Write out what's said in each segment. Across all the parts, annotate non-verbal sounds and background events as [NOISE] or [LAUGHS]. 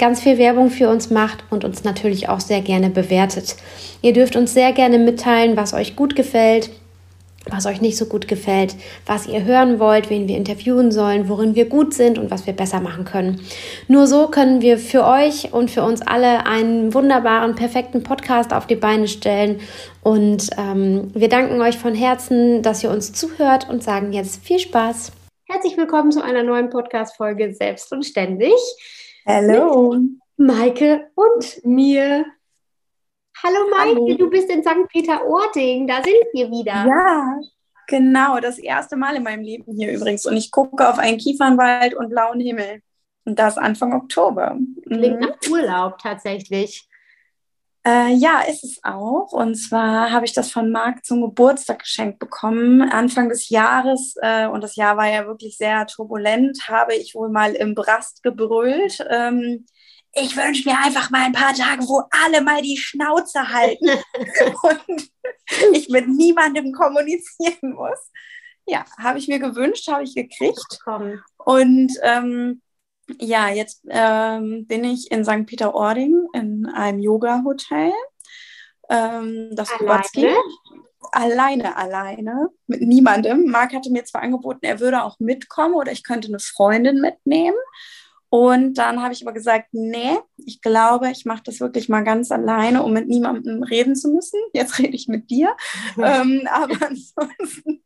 ganz viel Werbung für uns macht und uns natürlich auch sehr gerne bewertet. Ihr dürft uns sehr gerne mitteilen, was euch gut gefällt, was euch nicht so gut gefällt, was ihr hören wollt, wen wir interviewen sollen, worin wir gut sind und was wir besser machen können. Nur so können wir für euch und für uns alle einen wunderbaren, perfekten Podcast auf die Beine stellen. Und ähm, wir danken euch von Herzen, dass ihr uns zuhört und sagen jetzt viel Spaß. Herzlich willkommen zu einer neuen Podcast-Folge Selbst und Ständig. Hallo. Maike und mir. Hallo Maike, Hallo. du bist in St. Peter-Ording, da sind wir wieder. Ja, genau, das erste Mal in meinem Leben hier übrigens. Und ich gucke auf einen Kiefernwald und blauen Himmel. Und das Anfang Oktober. Klingt mhm. nach Urlaub tatsächlich. Äh, ja, ist es auch. Und zwar habe ich das von Marc zum Geburtstag geschenkt bekommen. Anfang des Jahres, äh, und das Jahr war ja wirklich sehr turbulent, habe ich wohl mal im Brast gebrüllt. Ähm, ich wünsche mir einfach mal ein paar Tage, wo alle mal die Schnauze halten [LAUGHS] und ich mit niemandem kommunizieren muss. Ja, habe ich mir gewünscht, habe ich gekriegt. Und ähm, ja, jetzt ähm, bin ich in St. Peter-Ording in einem Yoga-Hotel. Ähm, das alleine? alleine, alleine, mit niemandem. Marc hatte mir zwar angeboten, er würde auch mitkommen oder ich könnte eine Freundin mitnehmen. Und dann habe ich aber gesagt, nee, ich glaube, ich mache das wirklich mal ganz alleine, um mit niemandem reden zu müssen. Jetzt rede ich mit dir. [LAUGHS] ähm, aber [LAUGHS] ansonsten,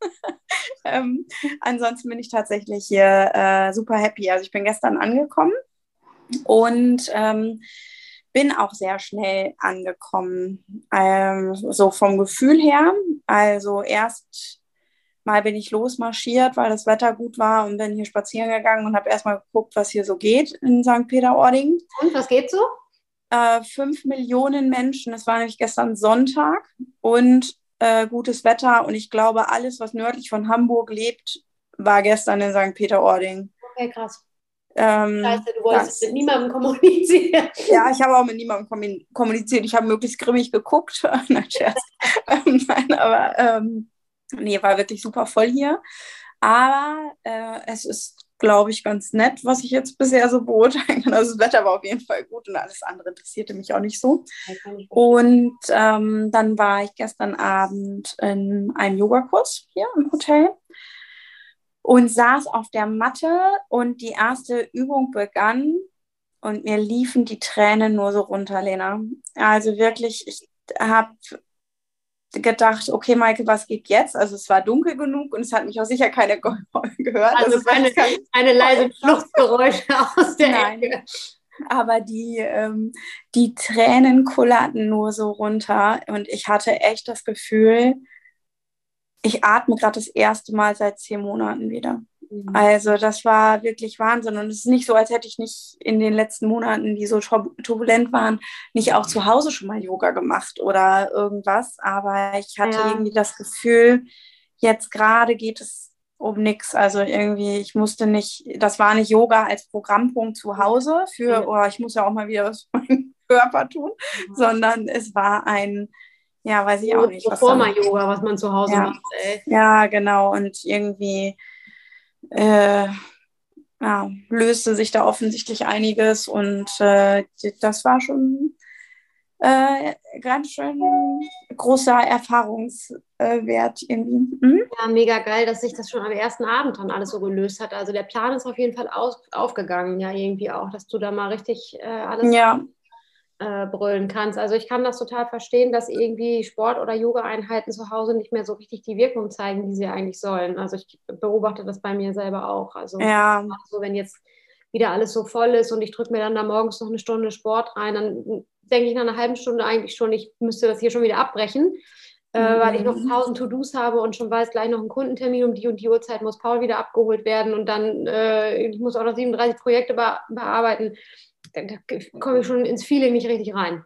ähm, ansonsten bin ich tatsächlich hier äh, super happy. Also ich bin gestern angekommen und ähm, bin auch sehr schnell angekommen, ähm, so vom Gefühl her. Also erst Mal bin ich losmarschiert, weil das Wetter gut war und bin hier spazieren gegangen und habe erstmal geguckt, was hier so geht in St. Peter-Ording. Und was geht so? Äh, fünf Millionen Menschen. Es war nämlich gestern Sonntag und äh, gutes Wetter. Und ich glaube, alles, was nördlich von Hamburg lebt, war gestern in St. Peter-Ording. Okay, krass. Ähm, das heißt, du wolltest das, mit niemandem kommunizieren. [LAUGHS] Ja, ich habe auch mit niemandem kommuniziert. Ich habe möglichst grimmig geguckt. [LAUGHS] nein, Scherz. [LAUGHS] Ähm, nein, aber ähm, Nee, war wirklich super voll hier. Aber äh, es ist, glaube ich, ganz nett, was ich jetzt bisher so beurteilen kann. Also das Wetter war auf jeden Fall gut und alles andere interessierte mich auch nicht so. Und ähm, dann war ich gestern Abend in einem Yogakurs hier im Hotel und saß auf der Matte und die erste Übung begann und mir liefen die Tränen nur so runter, Lena. Also wirklich, ich habe gedacht, okay, Maike, was geht jetzt? Also es war dunkel genug und es hat mich auch sicher keine [LAUGHS] gehört. Also, also keine, keine leise [LAUGHS] Fluchtgeräusche aus der Nein. Ecke. Aber die, ähm, die Tränen kullerten nur so runter und ich hatte echt das Gefühl, ich atme gerade das erste Mal seit zehn Monaten wieder. Mhm. Also das war wirklich Wahnsinn. Und es ist nicht so, als hätte ich nicht in den letzten Monaten, die so turbulent waren, nicht auch zu Hause schon mal Yoga gemacht oder irgendwas. Aber ich hatte ja. irgendwie das Gefühl, jetzt gerade geht es um nichts. Also irgendwie, ich musste nicht, das war nicht Yoga als Programmpunkt zu Hause für, oh, ich muss ja auch mal wieder was für meinen [LAUGHS] Körper tun, mhm. sondern es war ein, ja, weiß ich auch nicht. Was Yoga, was man zu Hause ja. macht. Ey. Ja, genau. Und irgendwie äh, ja, löste sich da offensichtlich einiges und äh, das war schon äh, ganz schön großer Erfahrungswert irgendwie. Hm? Ja, mega geil, dass sich das schon am ersten Abend dann alles so gelöst hat. Also der Plan ist auf jeden Fall aus, aufgegangen, ja, irgendwie auch, dass du da mal richtig äh, alles ja. Äh, brüllen kannst. Also ich kann das total verstehen, dass irgendwie Sport- oder Yoga-Einheiten zu Hause nicht mehr so richtig die Wirkung zeigen, die sie eigentlich sollen. Also ich beobachte das bei mir selber auch. Also ja. so, wenn jetzt wieder alles so voll ist und ich drücke mir dann da morgens noch eine Stunde Sport rein, dann denke ich nach einer halben Stunde eigentlich schon, ich müsste das hier schon wieder abbrechen. Äh, mhm. weil ich noch tausend To-Dos habe und schon weiß, gleich noch ein Kundentermin um die und die Uhrzeit muss Paul wieder abgeholt werden und dann äh, ich muss auch noch 37 Projekte be bearbeiten da, komme ich schon ins Feeling nicht richtig rein.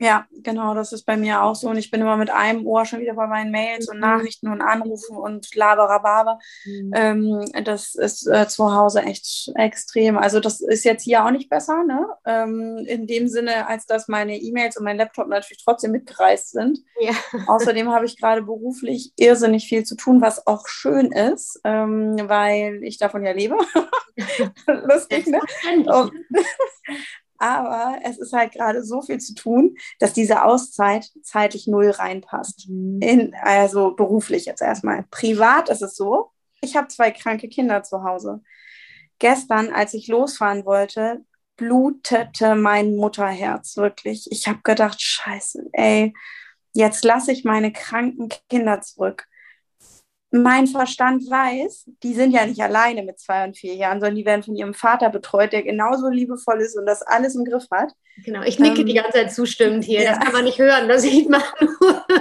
Ja, genau, das ist bei mir auch so. Und ich bin immer mit einem Ohr schon wieder bei meinen Mails und mhm. Nachrichten und Anrufen und Laberababer. Mhm. Ähm, das ist äh, zu Hause echt extrem. Also das ist jetzt hier auch nicht besser, ne? Ähm, in dem Sinne, als dass meine E-Mails und mein Laptop natürlich trotzdem mitgereist sind. Ja. [LAUGHS] Außerdem habe ich gerade beruflich irrsinnig viel zu tun, was auch schön ist, ähm, weil ich davon ja lebe. [LAUGHS] [LAUGHS] Lustig, ne? Und, [LAUGHS] aber es ist halt gerade so viel zu tun, dass diese Auszeit zeitlich null reinpasst. Mhm. In, also beruflich jetzt erstmal. Privat ist es so, ich habe zwei kranke Kinder zu Hause. Gestern, als ich losfahren wollte, blutete mein Mutterherz wirklich. Ich habe gedacht, scheiße, ey, jetzt lasse ich meine kranken Kinder zurück mein Verstand weiß, die sind ja nicht alleine mit zwei und vier Jahren, sondern die werden von ihrem Vater betreut, der genauso liebevoll ist und das alles im Griff hat. Genau, ich nicke ähm, die ganze Zeit zustimmend hier. Ja. Das kann man nicht hören, das sieht man nur. [LAUGHS]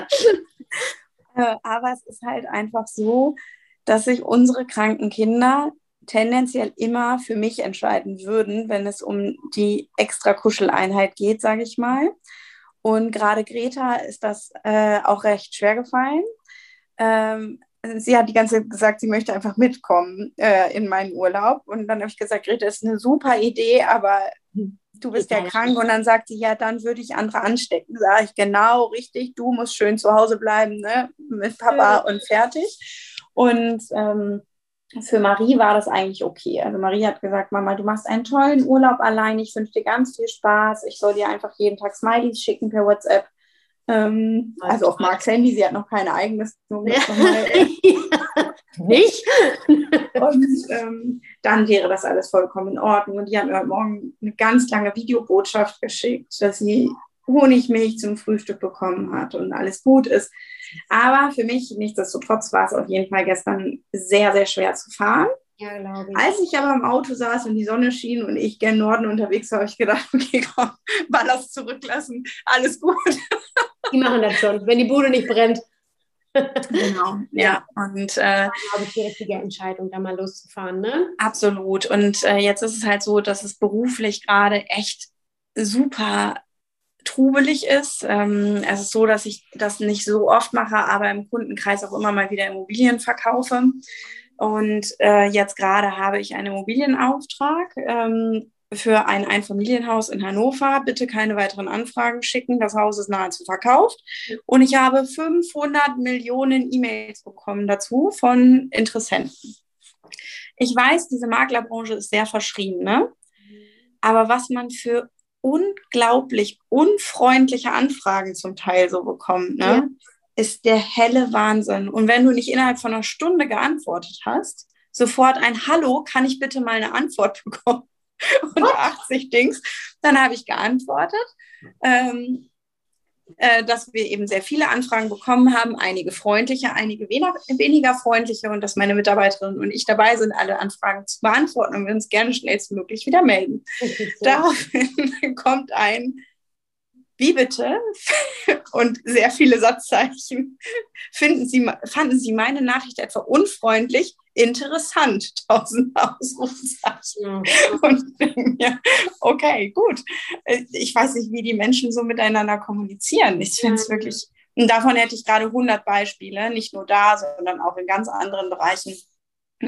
Äh, aber es ist halt einfach so, dass sich unsere kranken Kinder tendenziell immer für mich entscheiden würden, wenn es um die extra Kuscheleinheit geht, sage ich mal. Und gerade Greta ist das äh, auch recht schwer gefallen. Ähm, sie hat die ganze Zeit gesagt, sie möchte einfach mitkommen äh, in meinen Urlaub. Und dann habe ich gesagt, Greta, ist eine super Idee, aber du bist ja krank. Und dann sagt sie, ja, dann würde ich andere anstecken. Sage ich, genau, richtig, du musst schön zu Hause bleiben, ne? mit Papa und fertig. Und ähm, für Marie war das eigentlich okay. Also Marie hat gesagt, Mama, du machst einen tollen Urlaub allein. Ich wünsche dir ganz viel Spaß. Ich soll dir einfach jeden Tag Smileys schicken per WhatsApp. Ähm, also auf Marks Handy, sie hat noch kein eigenes. Nur ja. [LAUGHS] Nicht? und ähm, dann wäre das alles vollkommen in Ordnung. Und die hat mir heute Morgen eine ganz lange Videobotschaft geschickt, dass sie Honigmilch zum Frühstück bekommen hat und alles gut ist. Aber für mich, nichtsdestotrotz, war es auf jeden Fall gestern sehr, sehr schwer zu fahren. Ja, glaube ich. Als ich aber im Auto saß und die Sonne schien und ich gen Norden unterwegs war, habe ich gedacht, [LAUGHS] okay, komm, Ballast zurücklassen, alles gut. Die machen das schon, wenn die Bude nicht brennt. Genau, [LAUGHS] ja. Und äh, glaube ich, die richtige Entscheidung, da mal loszufahren, ne? Absolut. Und äh, jetzt ist es halt so, dass es beruflich gerade echt super trubelig ist. Ähm, es ist so, dass ich das nicht so oft mache, aber im Kundenkreis auch immer mal wieder Immobilien verkaufe. Und äh, jetzt gerade habe ich einen Immobilienauftrag ähm, für ein Einfamilienhaus in Hannover. Bitte keine weiteren Anfragen schicken. Das Haus ist nahezu verkauft. Und ich habe 500 Millionen E-Mails bekommen dazu von Interessenten. Ich weiß, diese Maklerbranche ist sehr verschrien, ne? Aber was man für unglaublich unfreundliche Anfragen zum Teil so bekommt, ne? Ja. ist der helle Wahnsinn. Und wenn du nicht innerhalb von einer Stunde geantwortet hast, sofort ein Hallo, kann ich bitte mal eine Antwort [LAUGHS] bekommen? [LAUGHS] und 80 Dings. Dann habe ich geantwortet, ähm, äh, dass wir eben sehr viele Anfragen bekommen haben, einige freundliche, einige weniger, weniger freundliche und dass meine Mitarbeiterinnen und ich dabei sind, alle Anfragen zu beantworten und wir uns gerne schnellstmöglich wieder melden. Daraufhin [LAUGHS] kommt ein wie bitte? [LAUGHS] Und sehr viele Satzzeichen. Finden Sie, fanden Sie meine Nachricht etwa unfreundlich? Interessant, [LAUGHS] tausend Ausrufezeichen. Und ja, okay, gut. Ich weiß nicht, wie die Menschen so miteinander kommunizieren. Ich finde es wirklich, und davon hätte ich gerade 100 Beispiele, nicht nur da, sondern auch in ganz anderen Bereichen.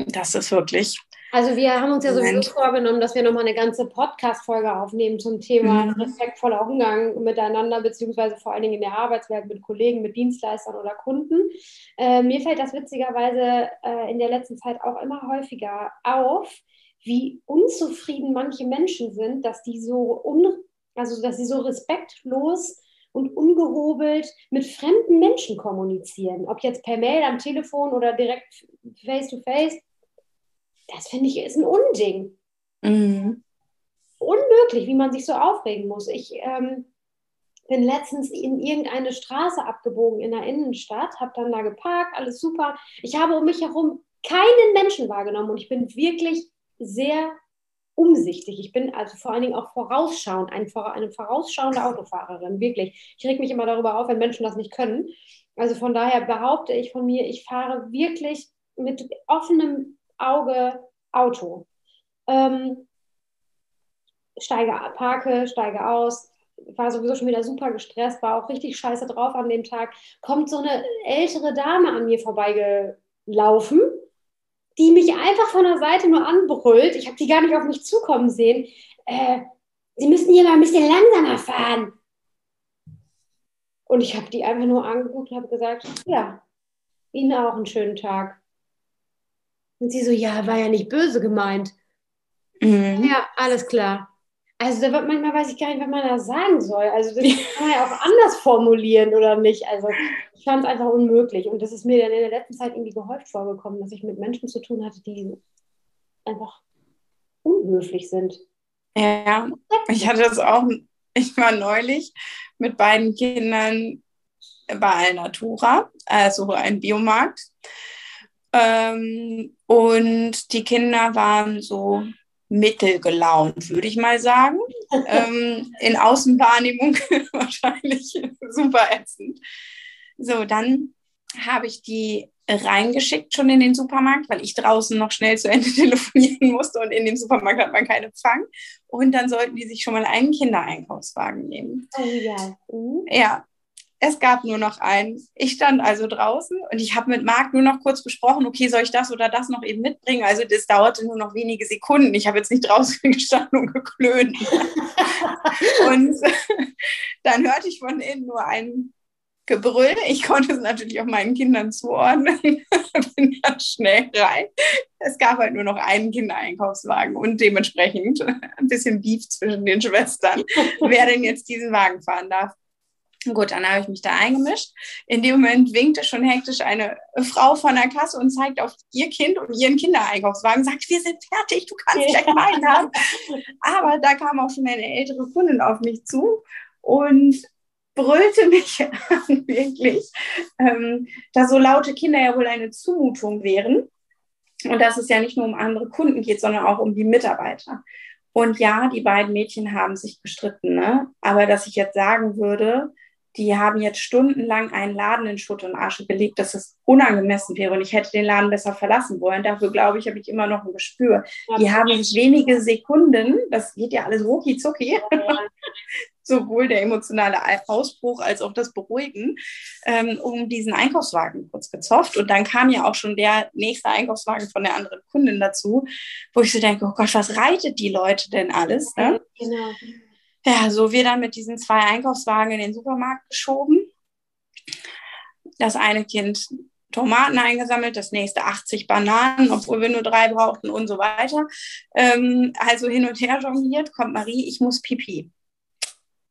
Das ist wirklich also wir haben uns ja sowieso vorgenommen, dass wir nochmal eine ganze Podcast-Folge aufnehmen zum Thema mhm. respektvoller Umgang miteinander, beziehungsweise vor allen Dingen in der Arbeitswelt mit Kollegen, mit Dienstleistern oder Kunden. Äh, mir fällt das witzigerweise äh, in der letzten Zeit auch immer häufiger auf, wie unzufrieden manche Menschen sind, dass die so un also dass sie so respektlos und ungehobelt mit fremden Menschen kommunizieren. Ob jetzt per Mail, am Telefon oder direkt face to face das finde ich ist ein Unding. Mhm. Unmöglich, wie man sich so aufregen muss. Ich ähm, bin letztens in irgendeine Straße abgebogen in der Innenstadt, habe dann da geparkt, alles super. Ich habe um mich herum keinen Menschen wahrgenommen und ich bin wirklich sehr umsichtig. Ich bin also vor allen Dingen auch vorausschauend, eine, eine vorausschauende Autofahrerin, wirklich. Ich reg mich immer darüber auf, wenn Menschen das nicht können. Also von daher behaupte ich von mir, ich fahre wirklich mit offenem Auge Auto. Ähm, steige, parke, steige aus, war sowieso schon wieder super gestresst, war auch richtig scheiße drauf an dem Tag. Kommt so eine ältere Dame an mir vorbeigelaufen die mich einfach von der Seite nur anbrüllt. Ich habe die gar nicht auf mich zukommen sehen. Äh, Sie müssen hier mal ein bisschen langsamer fahren. Und ich habe die einfach nur angeguckt und habe gesagt, ja, Ihnen auch einen schönen Tag. Und sie so, ja, war ja nicht böse gemeint. Mhm. Ja, alles klar. Also da wird manchmal weiß ich gar nicht, was man da sagen soll. Also das [LAUGHS] kann man ja auch anders formulieren oder nicht. Also ich fand es einfach unmöglich. Und das ist mir dann in der letzten Zeit irgendwie gehäuft vorgekommen, dass ich mit Menschen zu tun hatte, die einfach unhöflich sind. Ja, ich hatte das auch, ich war neulich mit beiden Kindern bei Alnatura, also ein Biomarkt. Ähm, und die Kinder waren so mittelgelaunt, würde ich mal sagen. ähm, in Außenwahrnehmung [LAUGHS] wahrscheinlich super ätzend. So, dann habe ich die reingeschickt schon in den Supermarkt, weil ich draußen noch schnell zu Ende [LAUGHS] telefonieren musste und in dem Supermarkt hat man keinen Empfang. Und dann sollten die sich schon mal einen Kindereinkaufswagen nehmen. Oh ja. Mhm. Ja, es gab nur noch einen. Ich stand also draußen und ich habe mit Marc nur noch kurz besprochen, okay, soll ich das oder das noch eben mitbringen? Also das dauerte nur noch wenige Sekunden. Ich habe jetzt nicht draußen [LAUGHS] gestanden und geklönt. [LAUGHS] und dann hörte ich von innen nur ein Gebrüll. Ich konnte es natürlich auch meinen Kindern zuordnen. [LAUGHS] Bin dann schnell rein. Es gab halt nur noch einen Kindereinkaufswagen und dementsprechend ein bisschen Beef zwischen den Schwestern, wer denn jetzt diesen Wagen fahren darf. Gut, dann habe ich mich da eingemischt. In dem Moment winkte schon hektisch eine Frau von der Kasse und zeigt auf ihr Kind und ihren Kindereinkaufswagen, sagt, wir sind fertig, du kannst gleich meinen haben. Aber da kam auch schon eine ältere Kundin auf mich zu und brüllte mich [LAUGHS] an, wirklich, ähm, da so laute Kinder ja wohl eine Zumutung wären. Und dass es ja nicht nur um andere Kunden geht, sondern auch um die Mitarbeiter. Und ja, die beiden Mädchen haben sich gestritten, ne? aber dass ich jetzt sagen würde, die haben jetzt stundenlang einen Laden in Schutt und Asche gelegt, dass es unangemessen wäre und ich hätte den Laden besser verlassen wollen. Dafür glaube ich, habe ich immer noch ein Gespür. Die haben sich wenige Sekunden, das geht ja alles rucki zucki, [LAUGHS] sowohl der emotionale Ausbruch als auch das Beruhigen, ähm, um diesen Einkaufswagen kurz gezofft. Und dann kam ja auch schon der nächste Einkaufswagen von der anderen Kundin dazu, wo ich so denke, oh Gott, was reitet die Leute denn alles? Ne? Genau. Ja, so wir dann mit diesen zwei Einkaufswagen in den Supermarkt geschoben. Das eine Kind Tomaten eingesammelt, das nächste 80 Bananen, obwohl wir nur drei brauchten und so weiter. Ähm, also hin und her jongliert, kommt Marie, ich muss pipi.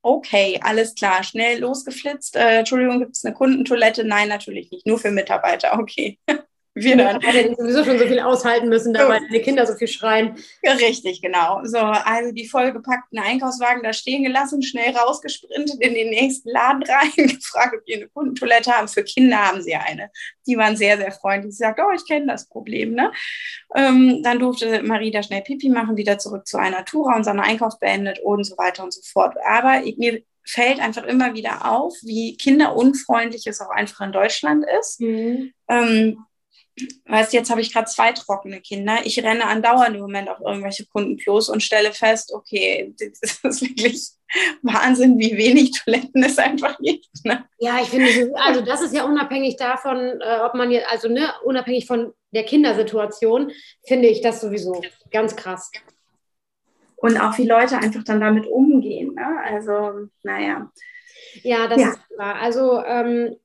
Okay, alles klar, schnell losgeflitzt. Äh, Entschuldigung, gibt es eine Kundentoilette? Nein, natürlich nicht, nur für Mitarbeiter. Okay. [LAUGHS] wir dann. Weil die sowieso schon so viel aushalten müssen, da weil die Kinder so viel schreien. Richtig, genau. So, also die vollgepackten Einkaufswagen da stehen gelassen, schnell rausgesprintet in den nächsten Laden rein, [LAUGHS] gefragt, ob die eine Kundentoilette haben. Für Kinder haben sie eine. Die waren sehr, sehr freundlich. Sie sagt, oh, ich kenne das Problem. Ne? Ähm, dann durfte Marie da schnell Pipi machen, wieder zurück zu einer Tour und seinen Einkauf beendet und so weiter und so fort. Aber mir fällt einfach immer wieder auf, wie kinderunfreundlich es auch einfach in Deutschland ist. Mhm. Ähm, weißt jetzt habe ich gerade zwei trockene Kinder. Ich renne andauernd im Moment auf irgendwelche Kundenklos und stelle fest, okay, [LAUGHS] das ist wirklich Wahnsinn, wie wenig Toiletten es einfach gibt. Ne? Ja, ich finde, also das ist ja unabhängig davon, äh, ob man jetzt, also ne, unabhängig von der Kindersituation, finde ich das sowieso ganz krass. Und auch wie Leute einfach dann damit umgehen. Ne? Also, naja. Ja, das ja. ist klar. Also ähm,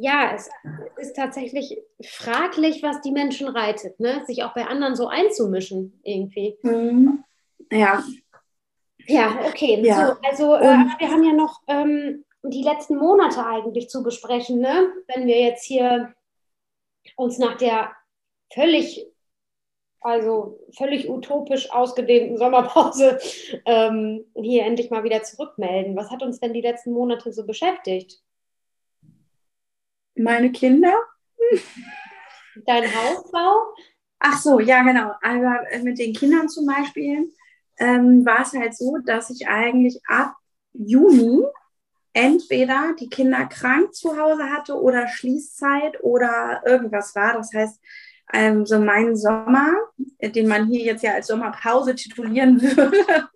ja, es ist tatsächlich fraglich, was die Menschen reitet, ne? sich auch bei anderen so einzumischen irgendwie. Mhm. Ja. Ja, okay. Ja. So, also äh, wir haben ja noch ähm, die letzten Monate eigentlich zu besprechen, ne? wenn wir jetzt hier uns nach der völlig also völlig utopisch ausgedehnten Sommerpause [LAUGHS] ähm, hier endlich mal wieder zurückmelden. Was hat uns denn die letzten Monate so beschäftigt? Meine Kinder. Dein Hausbau? Ach so, ja, genau. Aber mit den Kindern zum Beispiel ähm, war es halt so, dass ich eigentlich ab Juni entweder die Kinder krank zu Hause hatte oder Schließzeit oder irgendwas war. Das heißt, ähm, so mein Sommer, den man hier jetzt ja als Sommerpause titulieren [LAUGHS] würde,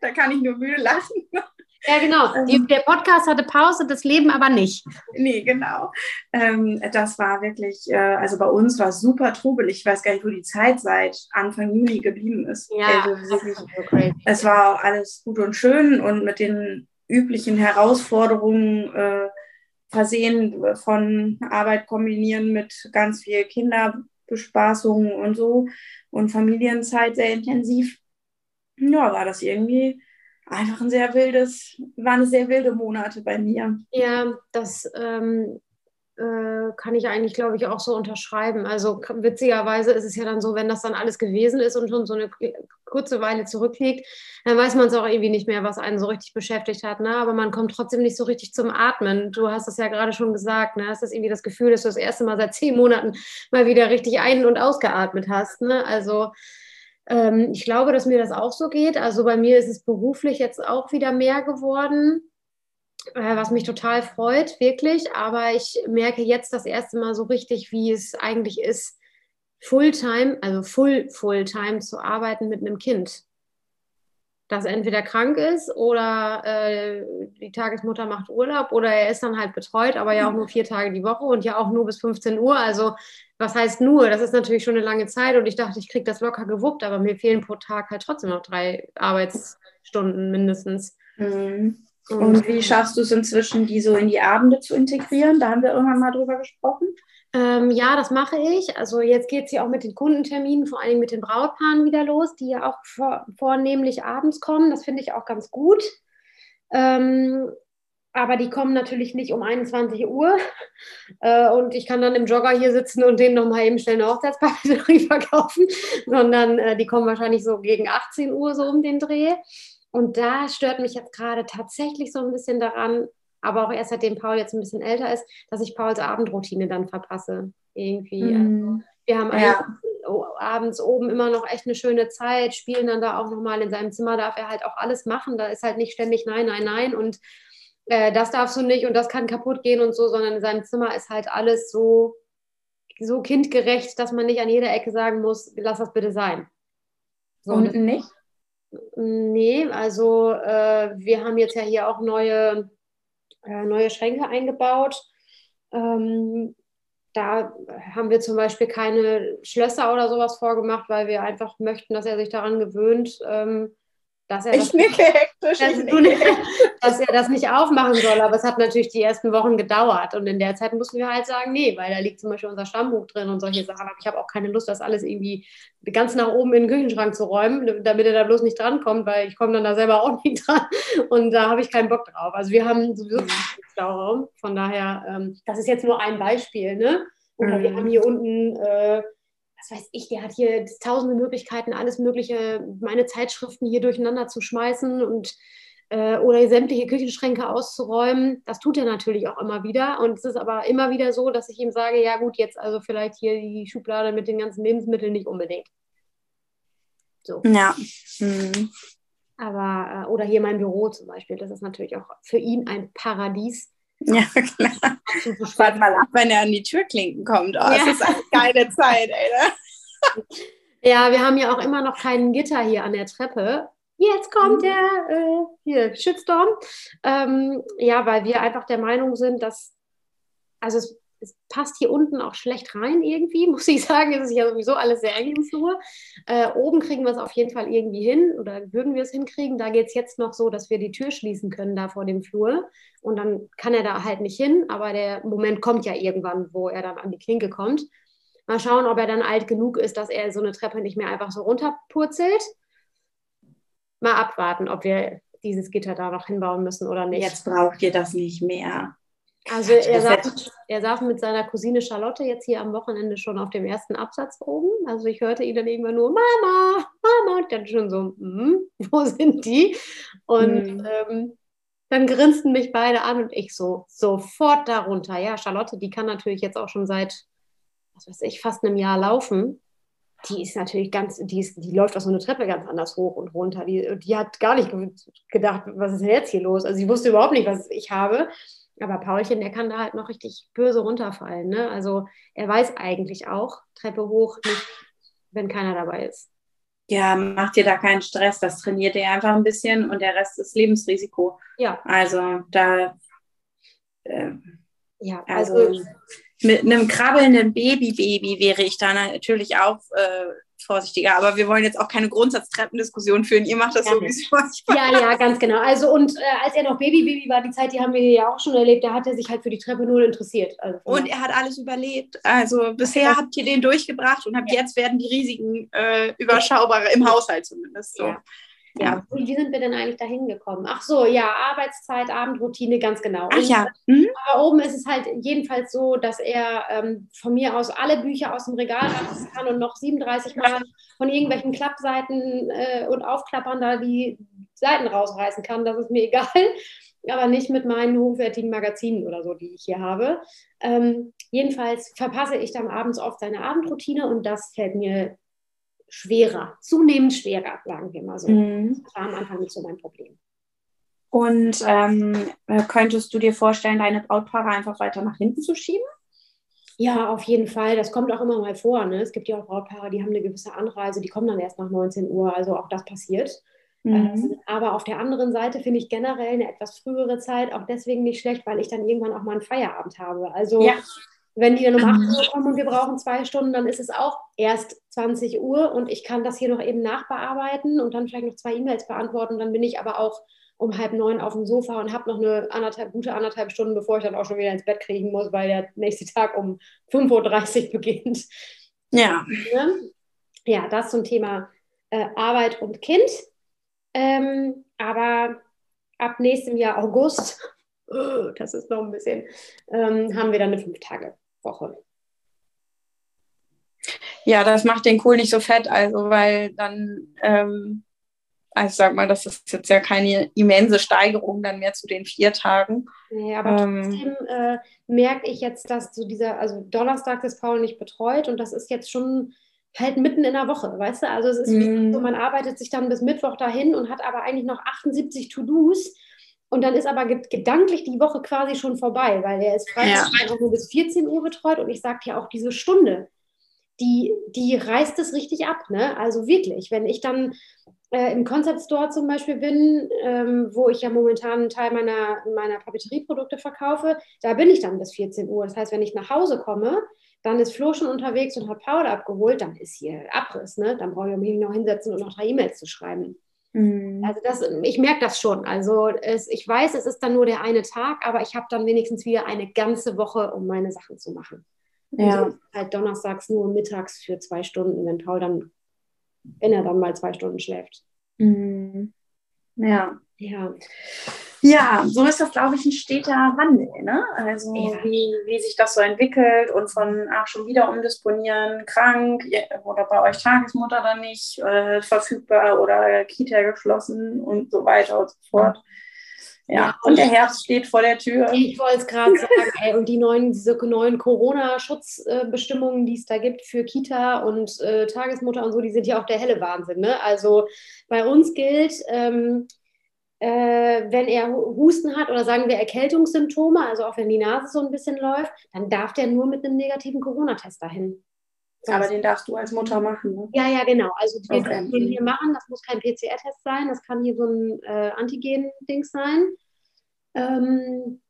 da kann ich nur müde lachen. Ja, genau. Ähm. Die, der Podcast hatte Pause, das Leben aber nicht. Nee, genau. Ähm, das war wirklich, äh, also bei uns war es super trubelig. Ich weiß gar nicht, wo die Zeit seit Anfang Juni geblieben ist. Ja, also wirklich, so es war alles gut und schön und mit den üblichen Herausforderungen äh, versehen von Arbeit kombinieren mit ganz viel Kinderbespaßung und so und Familienzeit sehr intensiv. Ja, war das irgendwie einfach ein sehr wildes, waren sehr wilde Monate bei mir. Ja, das ähm, äh, kann ich eigentlich, glaube ich, auch so unterschreiben. Also witzigerweise ist es ja dann so, wenn das dann alles gewesen ist und schon so eine kurze Weile zurückliegt, dann weiß man es auch irgendwie nicht mehr, was einen so richtig beschäftigt hat. Ne? Aber man kommt trotzdem nicht so richtig zum Atmen. Du hast es ja gerade schon gesagt. Ne? Hast das irgendwie das Gefühl, dass du das erste Mal seit zehn Monaten mal wieder richtig ein- und ausgeatmet hast. Ne? Also ähm, ich glaube, dass mir das auch so geht. Also bei mir ist es beruflich jetzt auch wieder mehr geworden, äh, was mich total freut, wirklich. Aber ich merke jetzt das erste Mal so richtig, wie es eigentlich ist, Fulltime, also Full Fulltime zu arbeiten mit einem Kind das entweder krank ist oder äh, die Tagesmutter macht Urlaub oder er ist dann halt betreut, aber ja auch nur vier Tage die Woche und ja auch nur bis 15 Uhr. Also was heißt nur? Das ist natürlich schon eine lange Zeit und ich dachte, ich kriege das locker gewuppt, aber mir fehlen pro Tag halt trotzdem noch drei Arbeitsstunden mindestens. Mhm. Und, und wie schaffst du es inzwischen, die so in die Abende zu integrieren? Da haben wir irgendwann mal drüber gesprochen. Ähm, ja, das mache ich. Also jetzt geht es ja auch mit den Kundenterminen, vor allem mit den Brautpaaren wieder los, die ja auch vor, vornehmlich abends kommen. Das finde ich auch ganz gut. Ähm, aber die kommen natürlich nicht um 21 Uhr. Äh, und ich kann dann im Jogger hier sitzen und denen nochmal eben schnell eine Hochzeitspapeterie [LAUGHS] verkaufen, sondern äh, die kommen wahrscheinlich so gegen 18 Uhr so um den Dreh. Und da stört mich jetzt gerade tatsächlich so ein bisschen daran, aber auch erst seitdem Paul jetzt ein bisschen älter ist, dass ich Pauls Abendroutine dann verpasse. Irgendwie. Mhm. Also, wir haben ja. abends oben immer noch echt eine schöne Zeit, spielen dann da auch nochmal in seinem Zimmer, darf er halt auch alles machen. Da ist halt nicht ständig nein, nein, nein und äh, das darfst du nicht und das kann kaputt gehen und so, sondern in seinem Zimmer ist halt alles so, so kindgerecht, dass man nicht an jeder Ecke sagen muss, lass das bitte sein. So, und nicht? Nee, also äh, wir haben jetzt ja hier auch neue äh, neue Schränke eingebaut. Ähm, da haben wir zum Beispiel keine Schlösser oder sowas vorgemacht, weil wir einfach möchten, dass er sich daran gewöhnt, ähm, dass er, ich das, nicke hektisch, dass, ich nicke. [LAUGHS] dass er das nicht aufmachen soll. Aber es hat natürlich die ersten Wochen gedauert. Und in der Zeit mussten wir halt sagen, nee, weil da liegt zum Beispiel unser Stammbuch drin und solche Sachen. Aber ich habe auch keine Lust, das alles irgendwie ganz nach oben in den Küchenschrank zu räumen, damit er da bloß nicht drankommt, weil ich komme dann da selber auch [LAUGHS] nicht dran. Und da habe ich keinen Bock drauf. Also wir haben sowieso einen Stauraum. Von daher, ähm, das ist jetzt nur ein Beispiel. Ne? Oder mhm. wir haben hier unten... Äh, was weiß ich, der hat hier tausende Möglichkeiten, alles Mögliche, meine Zeitschriften hier durcheinander zu schmeißen und äh, oder sämtliche Küchenschränke auszuräumen. Das tut er natürlich auch immer wieder. Und es ist aber immer wieder so, dass ich ihm sage, ja gut, jetzt also vielleicht hier die Schublade mit den ganzen Lebensmitteln nicht unbedingt. So. Ja. Mhm. Aber, äh, oder hier mein Büro zum Beispiel, das ist natürlich auch für ihn ein Paradies. Ja, [LAUGHS] klar. Warte mal ab, wenn er an die Türklinken kommt. Oh, ja. das ist eine geile Zeit, ey. Ne? [LAUGHS] Ja, wir haben ja auch immer noch keinen Gitter hier an der Treppe. Jetzt kommt mhm. der äh, hier, Shitstorm. Ähm, ja, weil wir einfach der Meinung sind, dass, also es es passt hier unten auch schlecht rein irgendwie, [LAUGHS] muss ich sagen. Es ist ja sowieso alles sehr eng im Flur. Äh, oben kriegen wir es auf jeden Fall irgendwie hin oder würden wir es hinkriegen. Da geht es jetzt noch so, dass wir die Tür schließen können da vor dem Flur. Und dann kann er da halt nicht hin, aber der Moment kommt ja irgendwann, wo er dann an die Klinke kommt. Mal schauen, ob er dann alt genug ist, dass er so eine Treppe nicht mehr einfach so runterpurzelt. Mal abwarten, ob wir dieses Gitter da noch hinbauen müssen oder nicht. Jetzt braucht ihr das nicht mehr. Also er saß, er saß, mit seiner Cousine Charlotte jetzt hier am Wochenende schon auf dem ersten Absatz oben. Also ich hörte ihn dann irgendwann nur, Mama, Mama, und dann schon so, hm, [LAUGHS] wo sind die? Und mhm. ähm, dann grinsten mich beide an und ich so sofort darunter. Ja, Charlotte, die kann natürlich jetzt auch schon seit, was weiß ich, fast einem Jahr laufen. Die ist natürlich ganz, die, ist, die läuft auch so eine Treppe ganz anders hoch und runter. Die, die hat gar nicht gedacht, was ist denn jetzt hier los? Also sie wusste überhaupt nicht, was ich habe. Aber Paulchen, der kann da halt noch richtig böse runterfallen. Ne? Also er weiß eigentlich auch, Treppe hoch, nicht, wenn keiner dabei ist. Ja, mach dir da keinen Stress, das trainiert er einfach ein bisschen und der Rest ist Lebensrisiko. Ja. Also da. Äh, ja, also, also mit einem krabbelnden Baby-Baby wäre ich da natürlich auch äh, vorsichtiger. Aber wir wollen jetzt auch keine Grundsatztreppendiskussion führen. Ihr macht das ja, so, wie es euch Ja, ja, ganz genau. Also und äh, als er noch Baby-Baby war, die Zeit, die haben wir ja auch schon erlebt, da hat er sich halt für die Treppe null interessiert. Also, und er hat alles überlebt. Also bisher ja. habt ihr den durchgebracht und ab ja. jetzt werden die Risiken äh, überschaubarer im Haushalt zumindest. So. Ja. Ja, wie sind wir denn eigentlich da hingekommen? Ach so, ja, Arbeitszeit, Abendroutine, ganz genau. Ach ja. Mhm. Aber oben ist es halt jedenfalls so, dass er ähm, von mir aus alle Bücher aus dem Regal reißen kann und noch 37 Mal von irgendwelchen Klappseiten äh, und Aufklappern da die Seiten rausreißen kann. Das ist mir [LAUGHS] egal. Aber nicht mit meinen hochwertigen Magazinen oder so, die ich hier habe. Ähm, jedenfalls verpasse ich dann abends oft seine Abendroutine und das fällt mir schwerer, zunehmend schwerer, sagen wir mal so. Mhm. Das war am Anfang nicht so mein Problem. Und ähm, könntest du dir vorstellen, deine Brautpaare einfach weiter nach hinten zu schieben? Ja, auf jeden Fall. Das kommt auch immer mal vor. Ne? Es gibt ja auch Brautpaare, die haben eine gewisse Anreise, die kommen dann erst nach 19 Uhr. Also auch das passiert. Mhm. Ähm, aber auf der anderen Seite finde ich generell eine etwas frühere Zeit auch deswegen nicht schlecht, weil ich dann irgendwann auch mal einen Feierabend habe. Also ja. Wenn die dann um 8 Uhr kommen und wir brauchen zwei Stunden, dann ist es auch erst 20 Uhr und ich kann das hier noch eben nachbearbeiten und dann vielleicht noch zwei E-Mails beantworten. Dann bin ich aber auch um halb neun auf dem Sofa und habe noch eine anderthalb, gute anderthalb Stunden, bevor ich dann auch schon wieder ins Bett kriegen muss, weil der nächste Tag um 5.30 Uhr [LAUGHS] beginnt. Ja. Ja, das zum Thema äh, Arbeit und Kind. Ähm, aber ab nächstem Jahr August, [LAUGHS] das ist noch ein bisschen, ähm, haben wir dann eine fünf Tage Woche. Ja, das macht den Kohl nicht so fett, also weil dann, ähm, also sag mal, das ist jetzt ja keine immense Steigerung dann mehr zu den vier Tagen. Nee, aber ähm, trotzdem äh, merke ich jetzt, dass so dieser, also Donnerstag ist Paul nicht betreut und das ist jetzt schon halt mitten in der Woche, weißt du? Also es ist mm. so, man arbeitet sich dann bis Mittwoch dahin und hat aber eigentlich noch 78 To-Dos und dann ist aber gedanklich die Woche quasi schon vorbei, weil er ist Freitag ja. nur bis 14 Uhr betreut und ich sage ja auch diese Stunde, die, die reißt es richtig ab. Ne? Also wirklich, wenn ich dann äh, im Concept Store zum Beispiel bin, ähm, wo ich ja momentan einen Teil meiner, meiner Papeterieprodukte verkaufe, da bin ich dann bis 14 Uhr. Das heißt, wenn ich nach Hause komme, dann ist Flo schon unterwegs und hat Powder abgeholt, dann ist hier Abriss. Ne? Dann brauche ich mich noch hinsetzen und noch drei E-Mails zu schreiben. Mhm. Also das, ich merke das schon. Also es, ich weiß, es ist dann nur der eine Tag, aber ich habe dann wenigstens wieder eine ganze Woche, um meine Sachen zu machen. Ja. Und halt donnerstags nur mittags für zwei Stunden, wenn Paul dann, wenn er dann mal zwei Stunden schläft. Mhm. Ja. Ja. Ja, so ist das, glaube ich, ein steter Wandel. Ne? Also ja. wie, wie sich das so entwickelt und von ach, schon wieder umdisponieren, krank oder bei euch Tagesmutter dann nicht äh, verfügbar oder Kita geschlossen und so weiter und so fort. Ja, ja und der Herbst steht vor der Tür. Ich wollte es gerade sagen, ey, und die neuen, diese neuen Corona-Schutzbestimmungen, die es da gibt für Kita und äh, Tagesmutter und so, die sind ja auch der helle Wahnsinn. Ne? Also bei uns gilt, ähm, äh, wenn er Husten hat oder sagen wir Erkältungssymptome, also auch wenn die Nase so ein bisschen läuft, dann darf der nur mit einem negativen Corona-Test dahin. Aber den darfst du als Mutter machen, ne? Ja, ja, genau. Also wir okay. können den hier machen. Das muss kein PCR-Test sein. Das kann hier so ein äh, Antigen-Ding sein. Ähm,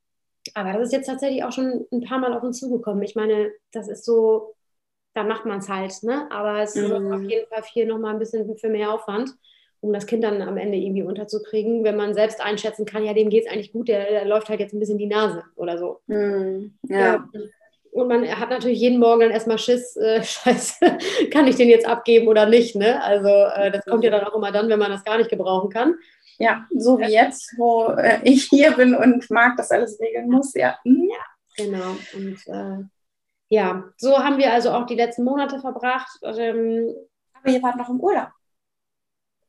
aber das ist jetzt tatsächlich auch schon ein paar Mal auf uns zugekommen. Ich meine, das ist so, da macht man es halt, ne? Aber es ist mhm. auf jeden Fall viel nochmal ein bisschen für mehr Aufwand um das Kind dann am Ende irgendwie unterzukriegen, wenn man selbst einschätzen kann, ja, dem geht es eigentlich gut, der, der, läuft halt jetzt ein bisschen die Nase oder so. Mm, ja. ja. Und man hat natürlich jeden Morgen dann erstmal Schiss, äh, [LAUGHS] scheiße, kann ich den jetzt abgeben oder nicht, ne? Also äh, das kommt ja dann auch immer dann, wenn man das gar nicht gebrauchen kann. Ja, so wie jetzt, wo äh, ich hier bin und Marc das alles regeln muss. Ja, mhm. ja genau. Und äh, ja, so haben wir also auch die letzten Monate verbracht. Ähm, Aber ihr wart noch im Urlaub.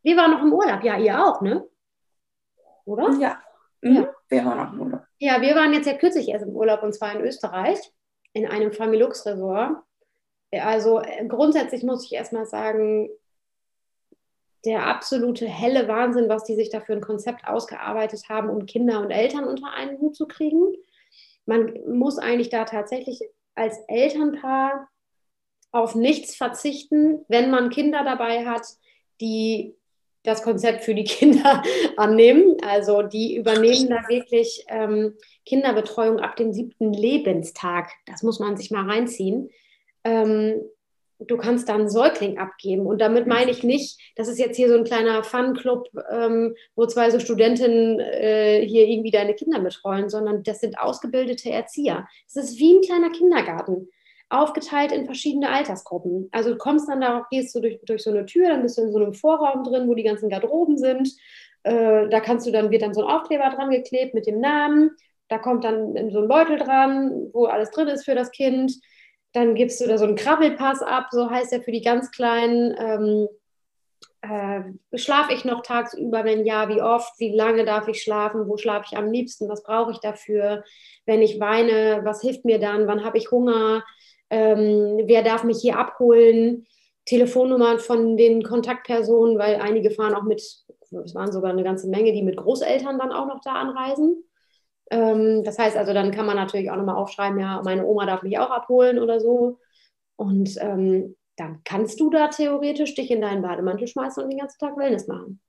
Wir waren noch im Urlaub, ja, ihr auch, ne? Oder? Ja. Mhm. ja. Wir waren auch im Urlaub. Ja, wir waren jetzt ja kürzlich erst im Urlaub und zwar in Österreich, in einem Familux Resort. Also äh, grundsätzlich muss ich erstmal sagen, der absolute helle Wahnsinn, was die sich da für ein Konzept ausgearbeitet haben, um Kinder und Eltern unter einen Hut zu kriegen. Man muss eigentlich da tatsächlich als Elternpaar auf nichts verzichten, wenn man Kinder dabei hat, die das Konzept für die Kinder [LAUGHS] annehmen. Also die übernehmen da wirklich ähm, Kinderbetreuung ab dem siebten Lebenstag. Das muss man sich mal reinziehen. Ähm, du kannst da einen Säugling abgeben. Und damit meine ich nicht, das ist jetzt hier so ein kleiner Fun-Club, ähm, wo zwei so Studentinnen äh, hier irgendwie deine Kinder betreuen, sondern das sind ausgebildete Erzieher. Es ist wie ein kleiner Kindergarten, aufgeteilt in verschiedene Altersgruppen. Also du kommst dann da, gehst du durch, durch so eine Tür, dann bist du in so einem Vorraum drin, wo die ganzen Garderoben sind. Äh, da kannst du dann, wird dann so ein Aufkleber dran geklebt mit dem Namen. Da kommt dann so ein Beutel dran, wo alles drin ist für das Kind dann gibst du da so einen Krabbelpass ab, so heißt er für die ganz Kleinen. Ähm, äh, schlafe ich noch tagsüber? Wenn ja, wie oft? Wie lange darf ich schlafen? Wo schlafe ich am liebsten? Was brauche ich dafür? Wenn ich weine, was hilft mir dann? Wann habe ich Hunger? Ähm, wer darf mich hier abholen? Telefonnummern von den Kontaktpersonen, weil einige fahren auch mit, es waren sogar eine ganze Menge, die mit Großeltern dann auch noch da anreisen. Ähm, das heißt also, dann kann man natürlich auch nochmal aufschreiben, ja, meine Oma darf mich auch abholen oder so. Und ähm, dann kannst du da theoretisch dich in deinen Bademantel schmeißen und den ganzen Tag Wellness machen.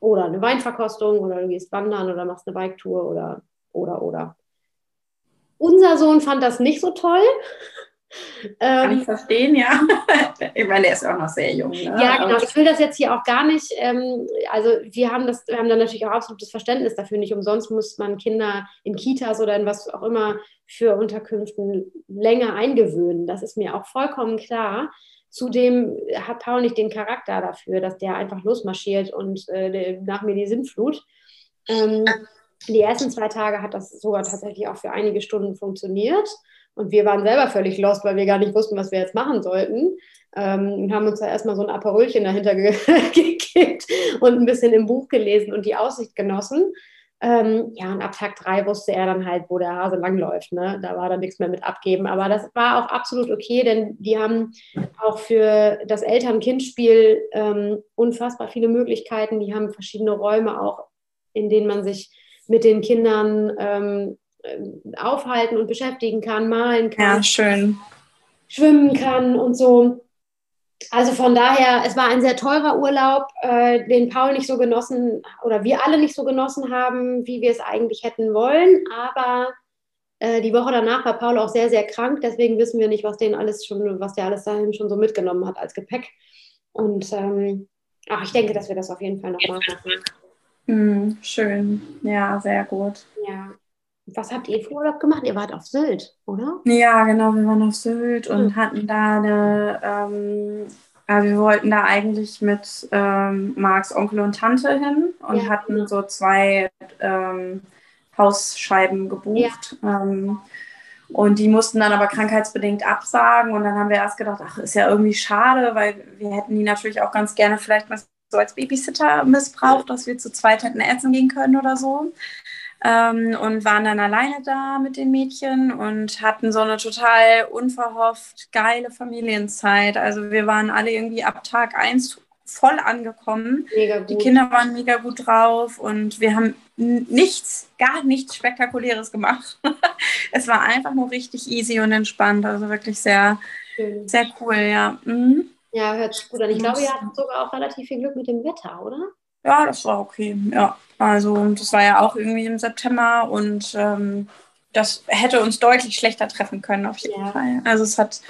Oder eine Weinverkostung oder du gehst wandern oder machst eine Biketour oder, oder, oder. Unser Sohn fand das nicht so toll. Kann ich ähm, verstehen, ja. [LAUGHS] ich meine, der ist auch noch sehr jung. Ne? Ja, genau. Ich will das jetzt hier auch gar nicht. Ähm, also wir haben das, wir haben da natürlich auch absolutes Verständnis dafür. Nicht umsonst muss man Kinder in Kitas oder in was auch immer für Unterkünften länger eingewöhnen. Das ist mir auch vollkommen klar. Zudem hat Paul nicht den Charakter dafür, dass der einfach losmarschiert und äh, nach mir die Sintflut. Ähm, die ersten zwei Tage hat das sogar tatsächlich auch für einige Stunden funktioniert. Und wir waren selber völlig lost, weil wir gar nicht wussten, was wir jetzt machen sollten. Ähm, und haben uns da erstmal so ein Aperolchen dahinter ge [LAUGHS] gekippt und ein bisschen im Buch gelesen und die Aussicht genossen. Ähm, ja, und ab Tag drei wusste er dann halt, wo der Hase langläuft. Ne? Da war dann nichts mehr mit abgeben. Aber das war auch absolut okay, denn die haben auch für das Eltern-Kind-Spiel ähm, unfassbar viele Möglichkeiten. Die haben verschiedene Räume auch, in denen man sich mit den Kindern ähm, äh, aufhalten und beschäftigen kann, malen kann. Ja, schön. Schwimmen kann und so. Also von daher, es war ein sehr teurer Urlaub, äh, den Paul nicht so genossen oder wir alle nicht so genossen haben, wie wir es eigentlich hätten wollen. Aber äh, die Woche danach war Paul auch sehr, sehr krank. Deswegen wissen wir nicht, was den alles schon, was der alles dahin schon so mitgenommen hat als Gepäck. Und ähm, ach, ich denke, dass wir das auf jeden Fall noch machen. Mm, schön, ja, sehr gut. Ja was habt ihr für Urlaub gemacht? Ihr wart auf Sylt, oder? Ja, genau, wir waren auf Sylt und mhm. hatten da eine, ähm, ja, wir wollten da eigentlich mit ähm, Marks Onkel und Tante hin und ja, hatten genau. so zwei ähm, Hausscheiben gebucht. Ja. Ähm, und die mussten dann aber krankheitsbedingt absagen. Und dann haben wir erst gedacht, ach, ist ja irgendwie schade, weil wir hätten die natürlich auch ganz gerne vielleicht mal so als Babysitter missbraucht, dass wir zu zweit hätten essen gehen können oder so ähm, und waren dann alleine da mit den Mädchen und hatten so eine total unverhofft geile Familienzeit. Also wir waren alle irgendwie ab Tag eins voll angekommen. Die Kinder waren mega gut drauf und wir haben nichts, gar nichts Spektakuläres gemacht. [LAUGHS] es war einfach nur richtig easy und entspannt. Also wirklich sehr, Schön. sehr cool, ja. Mhm. Ja, hört sich gut an. Ich glaube, ihr hattet sogar auch relativ viel Glück mit dem Wetter, oder? Ja, das war okay, ja. Also das war ja auch irgendwie im September und ähm, das hätte uns deutlich schlechter treffen können auf jeden ja. Fall. Also es hat,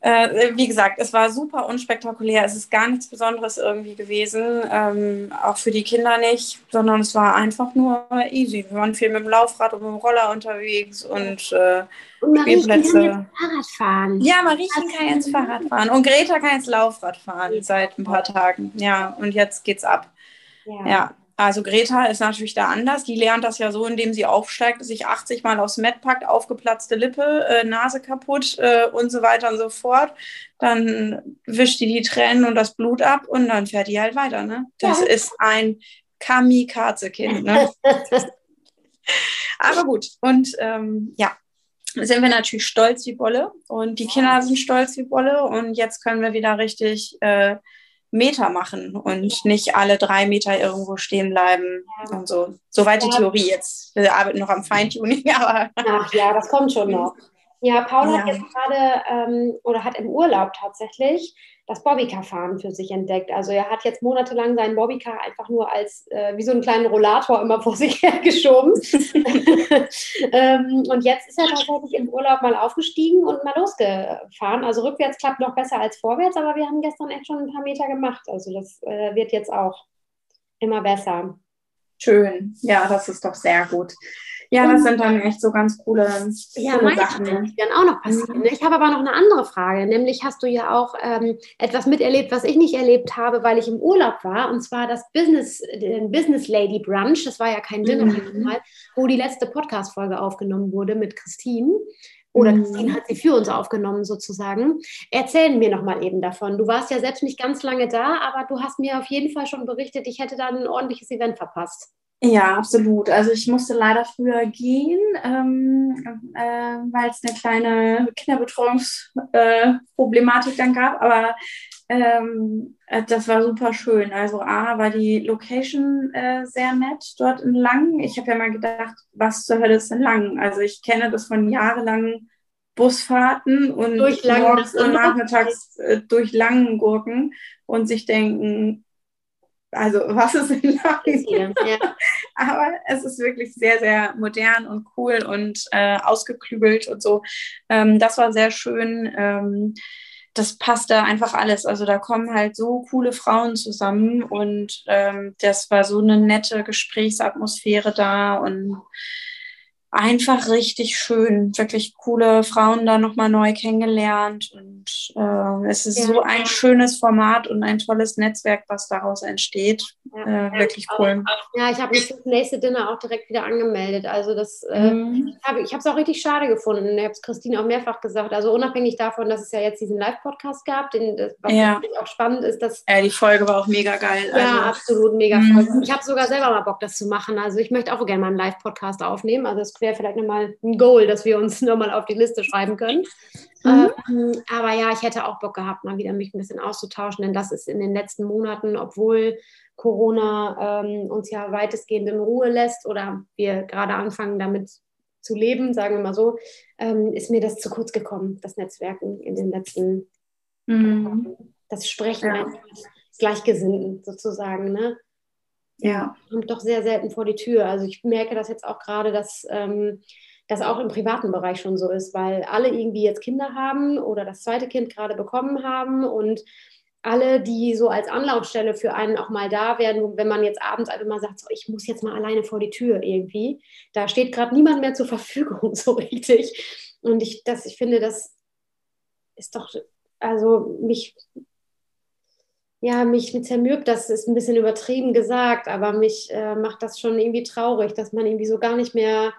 äh, wie gesagt, es war super unspektakulär. Es ist gar nichts Besonderes irgendwie gewesen, ähm, auch für die Kinder nicht, sondern es war einfach nur easy. Wir waren viel mit dem Laufrad und mit dem Roller unterwegs und, äh, und Mariechen kann jetzt Fahrrad fahren. Ja, Mariechen kann jetzt Fahrrad fahren und Greta kann jetzt Laufrad fahren seit ein paar Tagen. Ja, und jetzt geht's ab. Ja. ja. Also Greta ist natürlich da anders. Die lernt das ja so, indem sie aufsteigt, sich 80 Mal aufs Met packt, aufgeplatzte Lippe, äh, Nase kaputt äh, und so weiter und so fort. Dann wischt die die Tränen und das Blut ab und dann fährt die halt weiter. Ne? Das ja. ist ein Kamikaze-Kind. Ne? [LAUGHS] Aber gut. Und ähm, ja, sind wir natürlich stolz wie Bolle und die Kinder sind stolz wie Bolle und jetzt können wir wieder richtig äh, Meter machen und nicht alle drei Meter irgendwo stehen bleiben und so. Soweit die Theorie jetzt. Wir arbeiten noch am Feintuning, [LAUGHS] aber. Ach ja, das kommt schon noch. Ja, Paul ja. hat jetzt gerade ähm, oder hat im Urlaub tatsächlich das Bobbycar-Fahren für sich entdeckt. Also er hat jetzt monatelang seinen Bobbycar einfach nur als äh, wie so einen kleinen Rollator immer vor sich [LAUGHS] hergeschoben. [LAUGHS] ähm, und jetzt ist er tatsächlich im Urlaub mal aufgestiegen und mal losgefahren. Also rückwärts klappt noch besser als vorwärts, aber wir haben gestern echt schon ein paar Meter gemacht. Also das äh, wird jetzt auch immer besser. Schön, ja, das ist doch sehr gut. Ja, das sind dann echt so ganz coole, ja, coole Sachen. Die dann auch noch passieren. Mhm. Ich habe aber noch eine andere Frage, nämlich hast du ja auch ähm, etwas miterlebt, was ich nicht erlebt habe, weil ich im Urlaub war, und zwar das Business, den Business Lady Brunch, das war ja kein Dinner, mhm. wo die letzte Podcast-Folge aufgenommen wurde mit Christine. Oder mhm. Christine hat sie für uns aufgenommen sozusagen. Erzähl mir noch mal eben davon. Du warst ja selbst nicht ganz lange da, aber du hast mir auf jeden Fall schon berichtet, ich hätte da ein ordentliches Event verpasst. Ja, absolut. Also ich musste leider früher gehen, ähm, äh, weil es eine kleine Kinderbetreuungsproblematik äh, dann gab. Aber ähm, äh, das war super schön. Also A war die Location äh, sehr nett dort in Langen. Ich habe ja mal gedacht, was zur Hölle ist in Langen? Also ich kenne das von jahrelangen Busfahrten und morgens und nachmittags äh, durch Gurken und sich denken, also was ist in Langen? Ja. Aber es ist wirklich sehr, sehr modern und cool und äh, ausgeklügelt und so. Ähm, das war sehr schön. Ähm, das passte einfach alles. Also da kommen halt so coole Frauen zusammen und ähm, das war so eine nette Gesprächsatmosphäre da und einfach richtig schön. Wirklich coole Frauen da nochmal neu kennengelernt. Und äh, es ist ja. so ein schönes Format und ein tolles Netzwerk, was daraus entsteht. Ja. Äh, wirklich cool. Ja, ich habe mich fürs nächste Dinner auch direkt wieder angemeldet. Also das äh, mhm. hab, ich habe es auch richtig schade gefunden. Ich habe es Christine auch mehrfach gesagt. Also unabhängig davon, dass es ja jetzt diesen Live-Podcast gab, den, was ja. auch spannend ist, dass. Ja, die Folge war auch mega geil. Also. Ja, absolut mega mhm. Ich habe sogar selber mal Bock, das zu machen. Also ich möchte auch gerne mal einen Live-Podcast aufnehmen. Also das wäre vielleicht nochmal ein Goal, dass wir uns [LAUGHS] nochmal auf die Liste schreiben können. Mhm. Ähm, aber ja, ich hätte auch Bock gehabt, mal wieder mich ein bisschen auszutauschen, denn das ist in den letzten Monaten, obwohl Corona ähm, uns ja weitestgehend in Ruhe lässt oder wir gerade anfangen damit zu leben, sagen wir mal so, ähm, ist mir das zu kurz gekommen, das Netzwerken in den letzten, mhm. das Sprechen ja. eines Gleichgesinnten sozusagen. Ne? Ja. kommt doch sehr selten vor die Tür. Also ich merke das jetzt auch gerade, dass ähm, das auch im privaten Bereich schon so ist, weil alle irgendwie jetzt Kinder haben oder das zweite Kind gerade bekommen haben und alle, die so als Anlaufstelle für einen auch mal da werden, wenn man jetzt abends einfach mal sagt, so, ich muss jetzt mal alleine vor die Tür irgendwie, da steht gerade niemand mehr zur Verfügung [LAUGHS] so richtig. Und ich, das, ich finde, das ist doch, also mich ja, mich zermürbt, das ist ein bisschen übertrieben gesagt, aber mich äh, macht das schon irgendwie traurig, dass man irgendwie so gar nicht mehr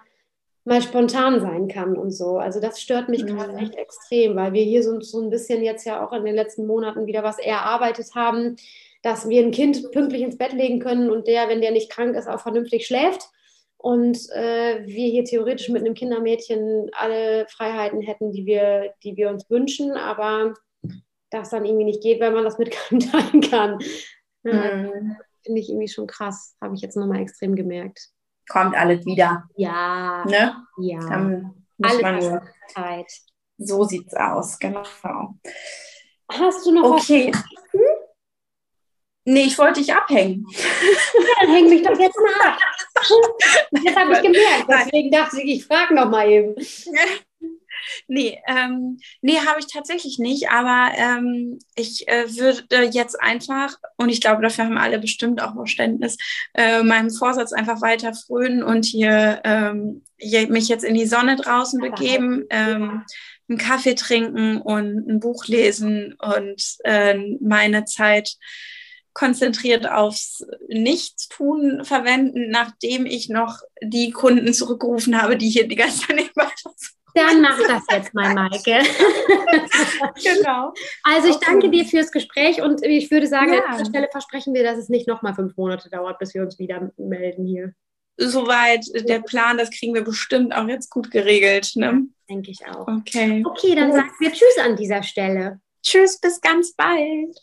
mal spontan sein kann und so. Also das stört mich mhm. gerade echt extrem, weil wir hier so, so ein bisschen jetzt ja auch in den letzten Monaten wieder was erarbeitet haben, dass wir ein Kind pünktlich ins Bett legen können und der, wenn der nicht krank ist, auch vernünftig schläft. Und äh, wir hier theoretisch mit einem Kindermädchen alle Freiheiten hätten, die wir, die wir uns wünschen, aber das dann irgendwie nicht geht, weil man das mit [LAUGHS] keinem teilen kann. Mhm. Finde ich irgendwie schon krass. Habe ich jetzt nochmal extrem gemerkt. Kommt alles wieder. Ja. Ne? Ja. Dann muss man nur. Zeit. So sieht's aus, genau. Hast du noch okay. was? Hm? Nee, ich wollte dich abhängen. Ja, dann häng mich doch jetzt mal ab. [LAUGHS] Das habe ich gemerkt. Deswegen dachte ich, ich frage noch mal eben. Nee, ähm, nee, habe ich tatsächlich nicht. Aber ähm, ich äh, würde jetzt einfach, und ich glaube, dafür haben alle bestimmt auch Verständnis, äh, meinem Vorsatz einfach weiter frönen und hier, ähm, hier mich jetzt in die Sonne draußen begeben. Ähm, einen Kaffee trinken und ein Buch lesen und äh, meine Zeit konzentriert aufs Nichtstun verwenden, nachdem ich noch die Kunden zurückgerufen habe, die hier die ganze Zeit nicht weiter dann mach das jetzt mal, Maike. [LAUGHS] genau. Also ich okay. danke dir fürs Gespräch und ich würde sagen, ja. an dieser Stelle versprechen wir, dass es nicht nochmal fünf Monate dauert, bis wir uns wieder melden hier. Soweit der Plan, das kriegen wir bestimmt auch jetzt gut geregelt. Ne? Denke ich auch. Okay. Okay, dann sagen wir Tschüss an dieser Stelle. Tschüss, bis ganz bald.